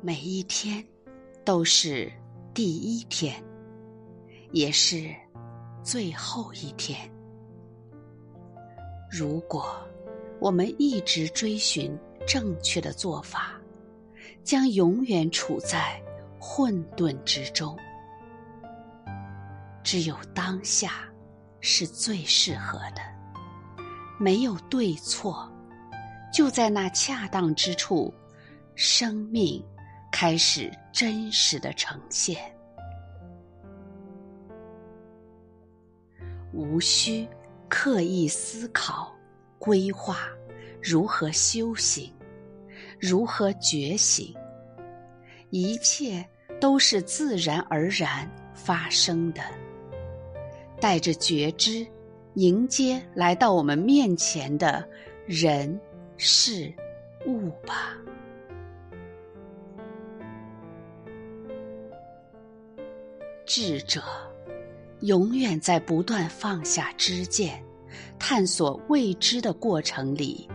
每一天都是第一天，也是最后一天。如果我们一直追寻正确的做法，将永远处在混沌之中。只有当下是最适合的，没有对错，就在那恰当之处，生命开始真实的呈现。无需刻意思考、规划如何修行、如何觉醒，一切都是自然而然发生的。带着觉知，迎接来到我们面前的人、事、物吧。智者永远在不断放下知见，探索未知的过程里，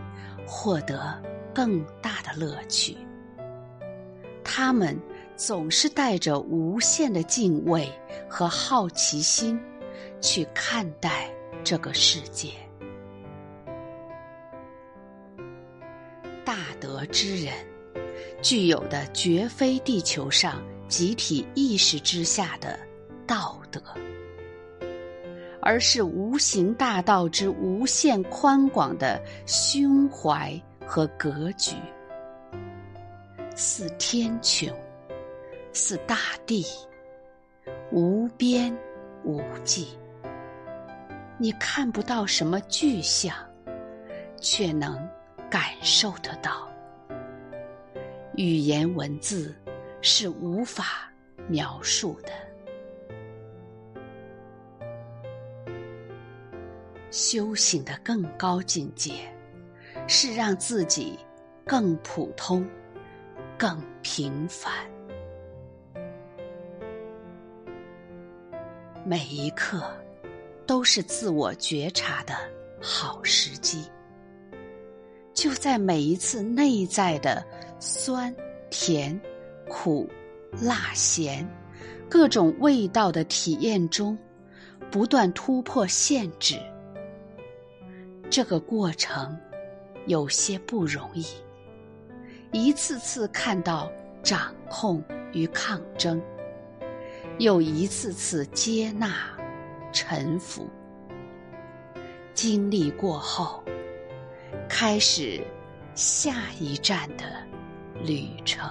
获得更大的乐趣。他们总是带着无限的敬畏和好奇心。去看待这个世界，大德之人具有的绝非地球上集体意识之下的道德，而是无形大道之无限宽广的胸怀和格局，似天穹，似大地，无边无际。你看不到什么具象，却能感受得到。语言文字是无法描述的。修行的更高境界，是让自己更普通、更平凡。每一刻。都是自我觉察的好时机。就在每一次内在的酸、甜、苦、辣、咸各种味道的体验中，不断突破限制。这个过程有些不容易，一次次看到掌控与抗争，又一次次接纳。沉浮，经历过后，开始下一站的旅程。